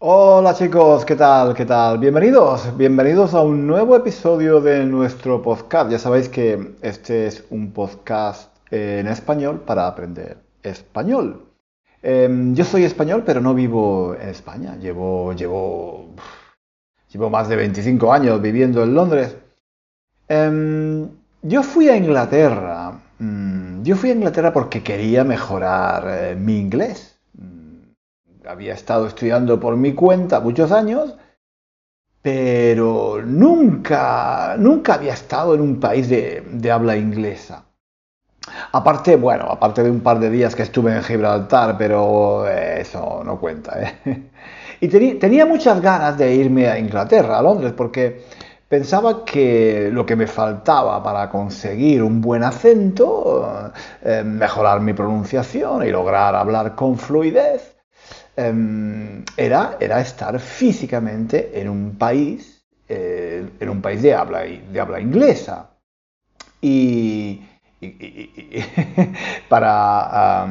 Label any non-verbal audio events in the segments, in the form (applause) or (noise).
Hola chicos, ¿qué tal? ¿Qué tal? Bienvenidos, bienvenidos a un nuevo episodio de nuestro podcast. Ya sabéis que este es un podcast en español para aprender español. Em, yo soy español, pero no vivo en España. Llevo, llevo, llevo más de 25 años viviendo en Londres. Em, yo fui a Inglaterra. Mm, yo fui a Inglaterra porque quería mejorar eh, mi inglés había estado estudiando por mi cuenta muchos años, pero nunca, nunca había estado en un país de, habla inglesa. Aparte, bueno, aparte de un par de días que estuve en Gibraltar, pero eso no cuenta. ¿eh? (laughs) Y tenía muchas ganas de irme a Inglaterra, a Londres, porque pensaba que lo que me faltaba para conseguir un buen acento, eh, mejorar mi pronunciación y lograr hablar con fluidez, Em, era, era estar físicamente en un país, eh, en un país de habla, de habla inglesa. Y, (laughs) para,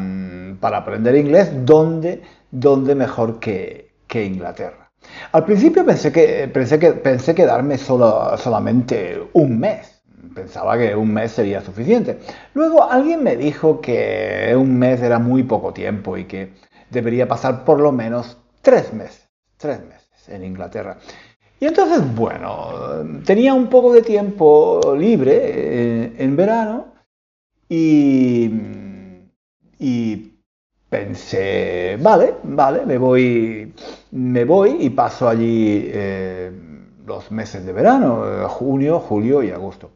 para, aprender inglés, ¿dónde, dónde mejor que, que, Inglaterra? Al principio pensé, que, pensé, que, pensé quedarme solo, solamente un mes. Pensaba que un mes sería suficiente. Luego alguien me dijo que un mes era muy poco tiempo y que debería pasar por lo menos tres meses, tres meses en Inglaterra. Y entonces, bueno, tenía un poco de tiempo libre eh, en verano y, pensé, vale, vale, me voy, me voy y paso allí eh, los meses de verano, junio, julio y agosto.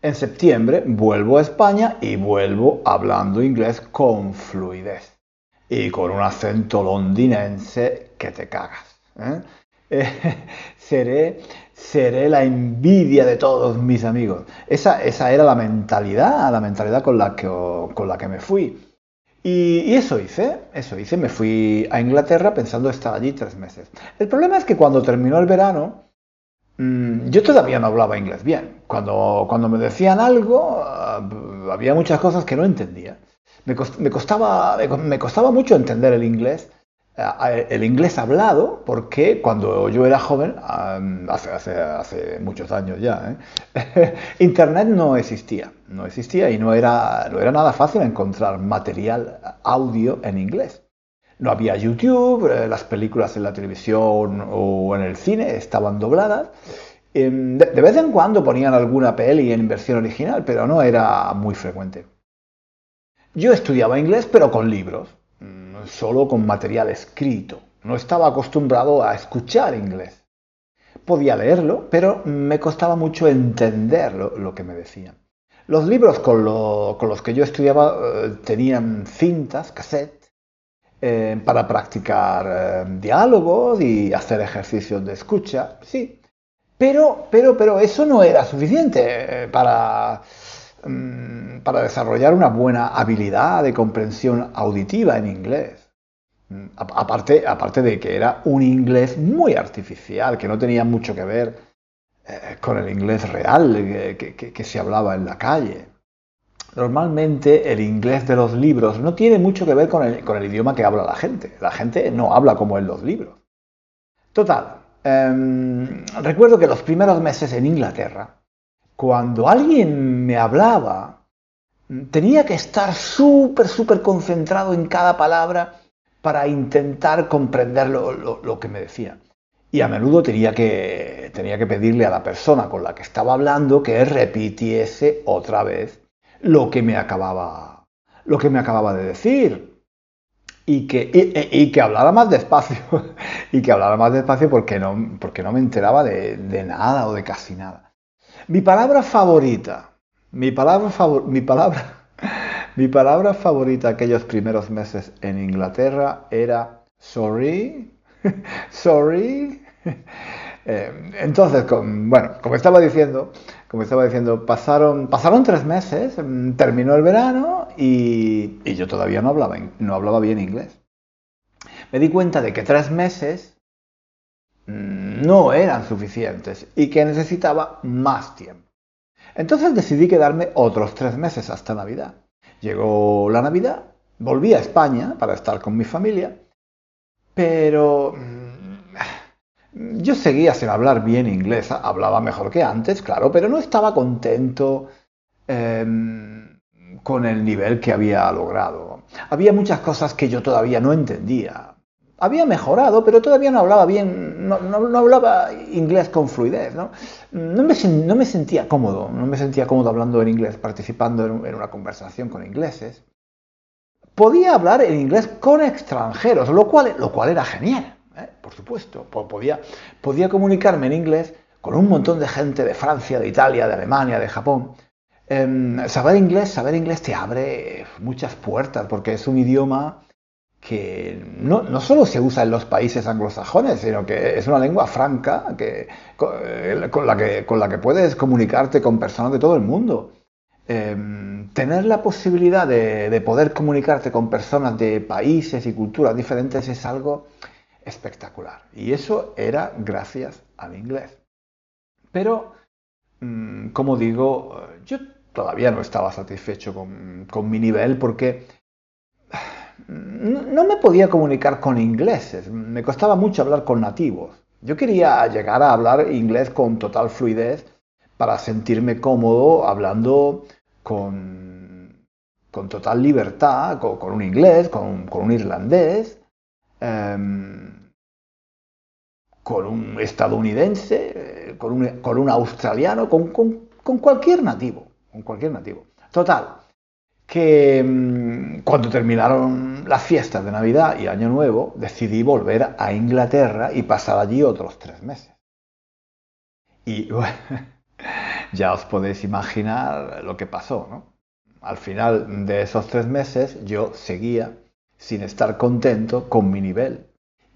En septiembre vuelvo a España y vuelvo hablando inglés con fluidez y con un acento londinense que te cagas. (laughs) ¿eh? seré, seré la envidia de todos mis amigos. Esa, esa era la mentalidad, la mentalidad con la que, con la que me fui. Y, eso hice, eso hice, me fui a Inglaterra pensando estar allí tres meses. El problema es que cuando terminó el verano, mm, yo todavía no hablaba inglés bien. Cuando, cuando me decían algo, ah, había muchas cosas que no entendía me, costaba, me costaba mucho entender el inglés, eh, el inglés hablado, porque cuando yo era joven, hace, hace, muchos años ya, ¿eh? (laughs) Internet no existía, no existía y no era, no era nada fácil encontrar material audio en inglés. No había YouTube, eh, las películas en la televisión o en el cine estaban dobladas. Em, de vez en cuando ponían alguna peli en versión original, pero no era muy frecuente. Yo estudiaba inglés pero con libros, solo con material escrito. No estaba acostumbrado a escuchar inglés. Podía leerlo, pero me costaba mucho entender lo, que me decían. Los libros con, los que yo estudiaba eh, tenían cintas, cassette, eh, para practicar eh, diálogos y hacer ejercicios de escucha, sí. Pero, pero, pero eso no era suficiente para para desarrollar una buena habilidad de comprensión auditiva en inglés. Mm, aparte, aparte de que era un inglés muy artificial, que no tenía mucho que ver eh, con el inglés real que, se hablaba en la calle. Normalmente el inglés de los libros no tiene mucho que ver con el, idioma que habla la gente. La gente no habla como en los libros. Total, em, recuerdo que los primeros meses en Inglaterra, cuando alguien me hablaba, tenía que estar súper, súper concentrado en cada palabra para intentar comprender lo, que me decía. Y a menudo tenía que, pedirle a la persona con la que estaba hablando que repitiese otra vez lo que me acababa, lo que me acababa de decir. Y que, y, que hablara más despacio. (laughs) y que hablara más despacio porque no, porque no me enteraba de nada o de casi nada. Mi palabra favorita, mi palabra, mi palabra, (laughs) mi palabra favorita aquellos primeros meses en Inglaterra era sorry, (laughs) sorry. (laughs) Eh, entonces, bueno, como estaba diciendo, como estaba diciendo, pasaron, pasaron tres meses, mm, terminó el verano y, y yo todavía no hablaba, no hablaba bien inglés. Me di cuenta de que tres meses no eran suficientes y que necesitaba más tiempo. Entonces decidí quedarme otros tres meses hasta Navidad. Llegó la Navidad, volví a España para estar con mi familia, pero mm, yo seguía sin hablar bien inglés, hablaba mejor que antes, claro, pero no estaba contento em, con el nivel que había logrado. Había muchas cosas que yo todavía no entendía. Había mejorado, pero todavía no hablaba bien, no, hablaba inglés con fluidez. ¿no? No, me, no, me, sentía cómodo, no me sentía cómodo hablando en inglés, participando en, una conversación con ingleses. Podía hablar en inglés con extranjeros, lo cual, lo cual era genial. ¿eh? por supuesto. Podía, podía comunicarme en inglés con un montón de gente de Francia, de Italia, de Alemania, de Japón. Em, saber inglés, saber inglés te abre muchas puertas porque es un idioma que no, no, solo se usa en los países anglosajones, sino que es una lengua franca que, con, la que, con la que puedes comunicarte con personas de todo el mundo. Em, tener la posibilidad de, de, poder comunicarte con personas de países y culturas diferentes es algo espectacular. Y eso era gracias al inglés. Pero, mm, como digo, yo todavía no estaba satisfecho con, mi nivel porque no me podía comunicar con ingleses, me costaba mucho hablar con nativos. Yo quería llegar a hablar inglés con total fluidez para sentirme cómodo hablando con, con total libertad, con, un inglés, con, un irlandés, Em, con un estadounidense, con un, un australiano, con, cualquier nativo, con cualquier nativo. Total, que em, cuando terminaron las fiestas de Navidad y Año Nuevo, decidí volver a Inglaterra y pasar allí otros tres meses. Y (laughs) ya os podéis imaginar lo que pasó, ¿no? Al final de esos tres meses yo seguía sin estar contento con mi nivel.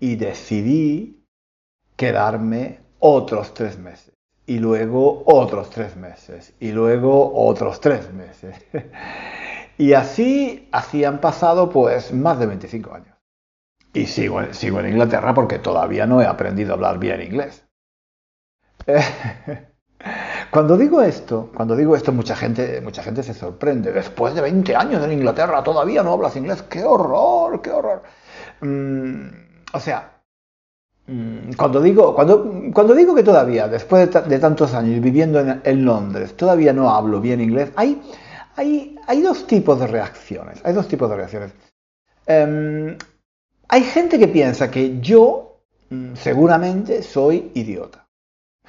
Y decidí quedarme otros tres meses. Y luego otros tres meses. Y luego otros tres meses. (laughs) y así, así han pasado pues más de 25 años. Y sigo, sigo en Inglaterra porque todavía no he aprendido a hablar bien inglés. (laughs) Cuando digo esto, cuando digo esto, mucha gente, mucha gente se sorprende. Después de 20 años en Inglaterra todavía no hablas inglés. ¡Qué horror! ¡Qué horror! Mm, o sea, mm, cuando digo, cuando, cuando digo que todavía, después de, tantos años viviendo en, Londres, todavía no hablo bien inglés, hay, hay, dos tipos de reacciones. Hay dos tipos de reacciones. Em, hay gente que piensa que yo mm, seguramente soy idiota.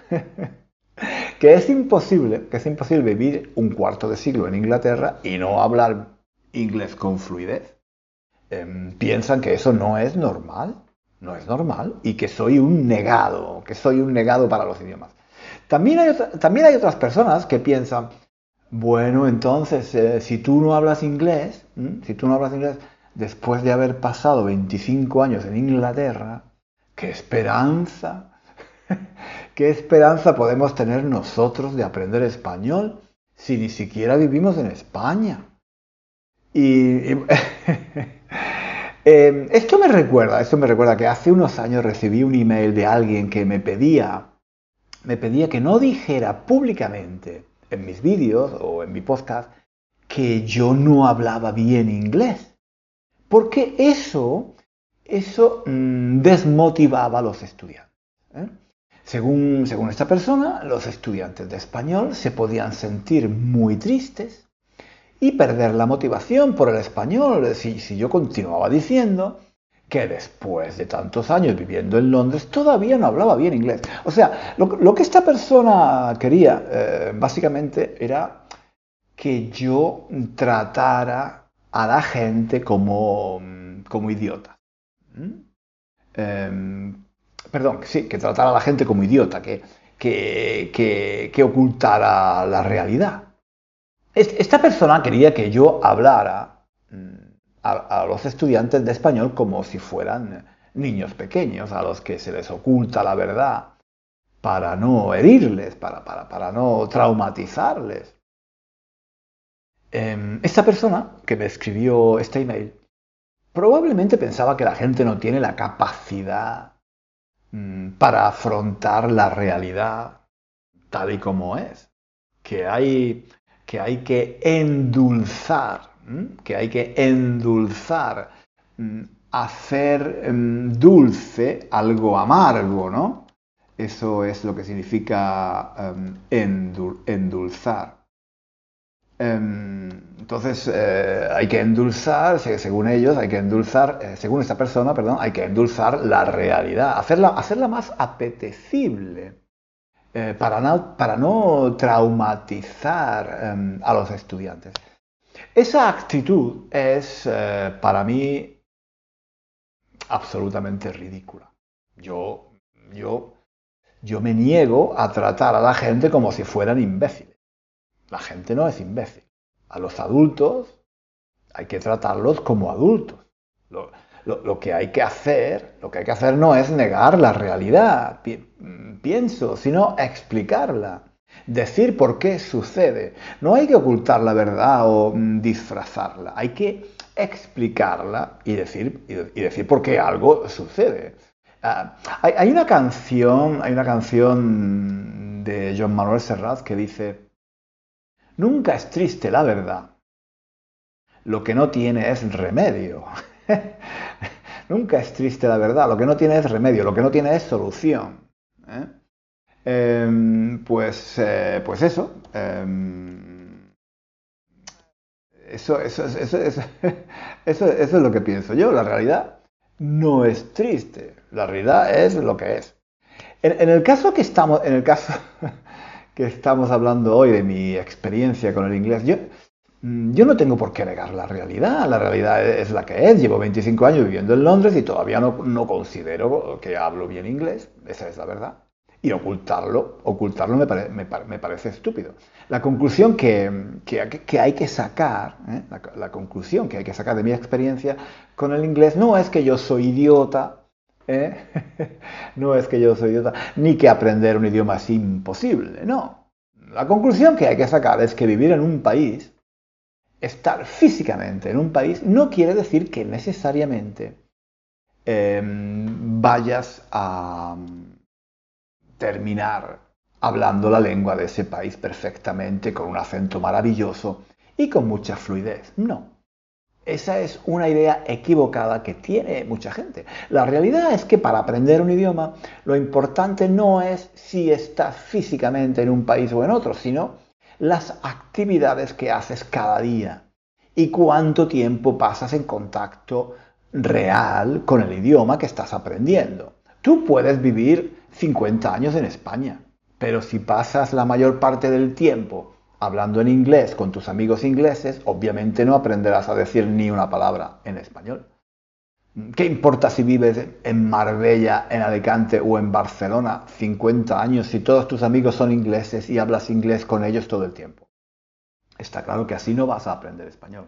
(laughs) que es imposible, que es imposible vivir un cuarto de siglo en Inglaterra y no hablar inglés con fluidez. Em, piensan que eso no es normal, no es normal, y que soy un negado, que soy un negado para los idiomas. También hay otras personas que piensan, bueno, entonces, eh, si tú no hablas inglés, si tú no hablas inglés, después de haber pasado 25 años en Inglaterra, qué esperanza (laughs) ¿Qué esperanza podemos tener nosotros de aprender español si ni siquiera vivimos en España? Y, (laughs) em, esto me recuerda, esto me recuerda que hace unos años recibí un email de alguien que me pedía, me pedía que no dijera públicamente en mis vídeos o en mi podcast que yo no hablaba bien inglés, porque eso, eso mm, desmotivaba a los estudiantes. ¿eh? Según, esta persona, los estudiantes de español se podían sentir muy tristes y perder la motivación por el español si, si yo continuaba diciendo que después de tantos años viviendo en Londres todavía no hablaba bien inglés. O sea, lo, que esta persona quería eh, básicamente era que yo tratara a la gente como, como idiota. ¿Mm? Em, perdón, sí, que tratara a la gente como idiota, que, que, ocultara la realidad. Esta persona quería que yo hablara mm, a, los estudiantes de español como si fueran niños pequeños, a los que se les oculta la verdad para no herirles, para, para, no traumatizarles. Em, esta persona que me escribió este email probablemente pensaba que la gente no tiene la capacidad Mm, para afrontar la realidad tal y como es, que hay que, hay que endulzar, que hay que endulzar, mm, hacer mm, dulce algo amargo, ¿no? Eso es lo que significa em, endulzar. Em, entonces, eh, hay que endulzar, según ellos, hay que endulzar, eh, según esta persona, perdón, hay que endulzar la realidad, hacerla, hacerla más apetecible eh, para, no, para, no, traumatizar em, a los estudiantes. Esa actitud es para mí absolutamente ridícula. Yo, yo, yo me niego a tratar a la gente como si fueran imbéciles. La gente no es imbécil. A los adultos hay que tratarlos como adultos. Lo, que hay que hacer, lo que hay que hacer no es negar la realidad, pienso, sino explicarla. Decir por qué sucede. No hay que ocultar la verdad o mm, disfrazarla. Hay que explicarla y decir, y decir por qué algo sucede. Ah, hay, una canción, hay una canción de John Manuel Serrat que dice, Nunca es triste la verdad. Lo que no tiene es remedio. (laughs) Nunca es triste la verdad. Lo que no tiene es remedio. Lo que no tiene es solución. ¿eh? Em, pues, eh, pues eso. Em, eso, eso, (laughs) eso, eso, es lo que pienso yo. La realidad no es triste. La realidad es lo que es. En, el caso que estamos, en el caso, (laughs) que estamos hablando hoy, de mi experiencia con el inglés, yo, mm, yo no tengo por qué negar la realidad. La realidad es la que es. Llevo 25 años viviendo en Londres y todavía no considero que hablo bien inglés. Esa es la verdad. Y ocultarlo, ocultarlo me, parece estúpido. La conclusión que, que, hay que sacar, ¿eh? la, conclusión que hay que sacar de mi experiencia con el inglés no es que yo soy idiota ¿eh? (laughs) no es que yo soy idiota, ni que aprender un idioma es imposible, no. La conclusión que hay que sacar es que vivir en un país, estar físicamente en un país, no quiere decir que necesariamente em, vayas a terminar hablando la lengua de ese país perfectamente, con un acento maravilloso y con mucha fluidez. No. Esa es una idea equivocada que tiene mucha gente. La realidad es que para aprender un idioma lo importante no es si estás físicamente en un país o en otro, sino las actividades que haces cada día y cuánto tiempo pasas en contacto real con el idioma que estás aprendiendo. Tú puedes vivir 50 años en España, pero si pasas la mayor parte del tiempo hablando en inglés con tus amigos ingleses, obviamente no aprenderás a decir ni una palabra en español. ¿Qué importa si vives en Marbella, en Alicante o en Barcelona 50 años si todos tus amigos son ingleses y hablas inglés con ellos todo el tiempo? Está claro que así no vas a aprender español.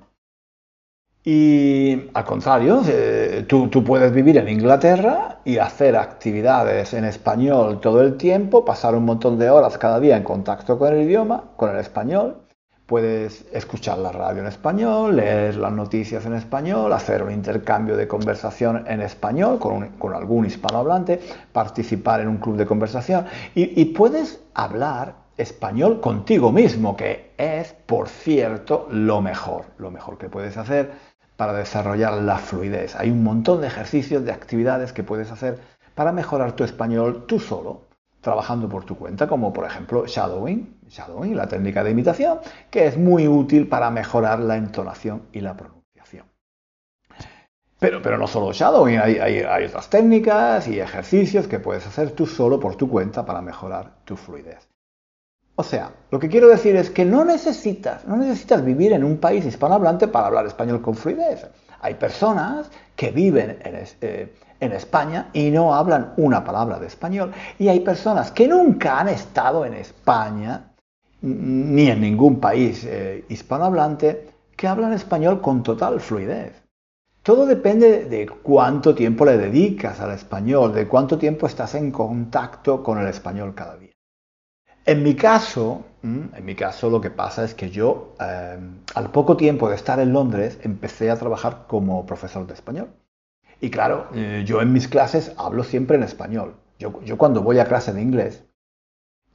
Y al contrario, eh, tú, puedes vivir en Inglaterra y hacer actividades en español todo el tiempo, pasar un montón de horas cada día en contacto con el idioma, con el español. Puedes escuchar la radio en español, leer las noticias en español, hacer un intercambio de conversación en español con, con algún hispanohablante, participar en un club de conversación y, y puedes hablar español contigo mismo, que es, por cierto, lo mejor, lo mejor que puedes hacer para desarrollar la fluidez. Hay un montón de ejercicios, de actividades que puedes hacer para mejorar tu español tú solo, trabajando por tu cuenta, como por ejemplo shadowing, shadowing, la técnica de imitación, que es muy útil para mejorar la entonación y la pronunciación. Pero, pero no solo shadowing, hay, hay otras técnicas y ejercicios que puedes hacer tú solo por tu cuenta para mejorar tu fluidez. O sea, lo que quiero decir es que no necesitas, no necesitas vivir en un país hispanohablante para hablar español con fluidez. Hay personas que viven en, eh, España y no hablan una palabra de español. Y hay personas que nunca han estado en España ni en ningún país eh, hispanohablante que hablan español con total fluidez. Todo depende de cuánto tiempo le dedicas al español, de cuánto tiempo estás en contacto con el español cada día. En mi caso, en mi caso lo que pasa es que yo, em, al poco tiempo de estar en Londres, empecé a trabajar como profesor de español. Y claro, eh, yo en mis clases hablo siempre en español. Yo, cuando voy a clase de inglés,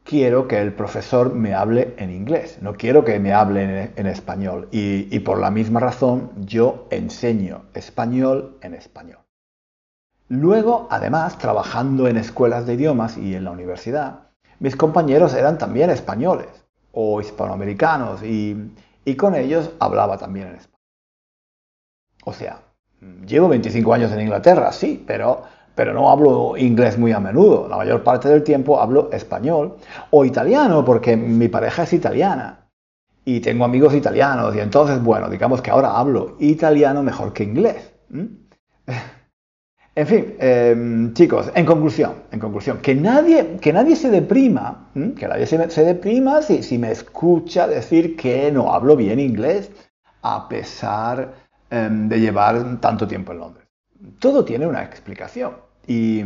quiero que el profesor me hable en inglés, no quiero que me hable en, español. y por la misma razón, yo enseño español en español. Luego, además, trabajando en escuelas de idiomas y en la universidad, mis compañeros eran también españoles o hispanoamericanos y, con ellos hablaba también en español. O sea, llevo 25 años en Inglaterra, sí, pero, pero no hablo inglés muy a menudo. La mayor parte del tiempo hablo español o italiano porque mi pareja es italiana y tengo amigos italianos y entonces, bueno, digamos que ahora hablo italiano mejor que inglés. (laughs) En fin, em, chicos, en conclusión, en conclusión, que nadie, que nadie se deprima, que nadie se, deprima si, si, me escucha decir que no hablo bien inglés, a pesar em, de llevar tanto tiempo en Londres. Todo tiene una explicación. Y,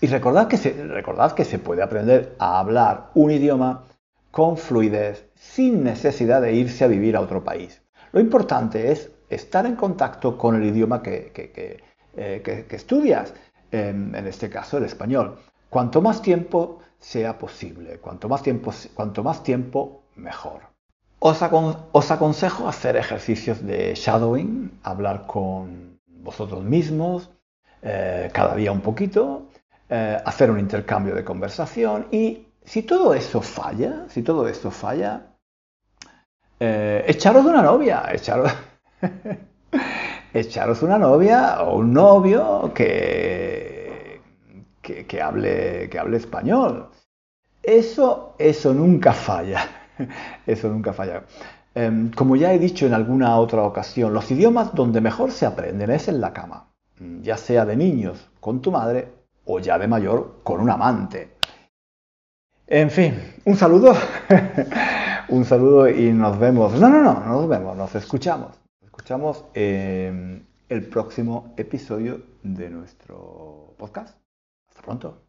y recordad, que se, recordad que se puede aprender a hablar un idioma con fluidez, sin necesidad de irse a vivir a otro país. Lo importante es estar en contacto con el idioma que, eh, estudias, en, este caso el español. Cuanto más tiempo sea posible, cuanto más tiempo, cuanto más tiempo mejor. Os, aconsejo hacer ejercicios de shadowing, hablar con vosotros mismos, eh, cada día un poquito, eh, hacer un intercambio de conversación y si todo eso falla, si todo esto falla, echaros una novia, echaros, (laughs) echaros una novia o un novio que, que, hable, que hable español. Eso, eso nunca falla, (laughs) eso nunca falla. Em, como ya he dicho en alguna otra ocasión, los idiomas donde mejor se aprenden es en la cama, ya sea de niños con tu madre o ya de mayor con un amante. En fin, un saludo. (laughs) un saludo y nos vemos. No, no, no, nos vemos, nos escuchamos. Escuchamos en el próximo episodio de nuestro podcast. Hasta pronto.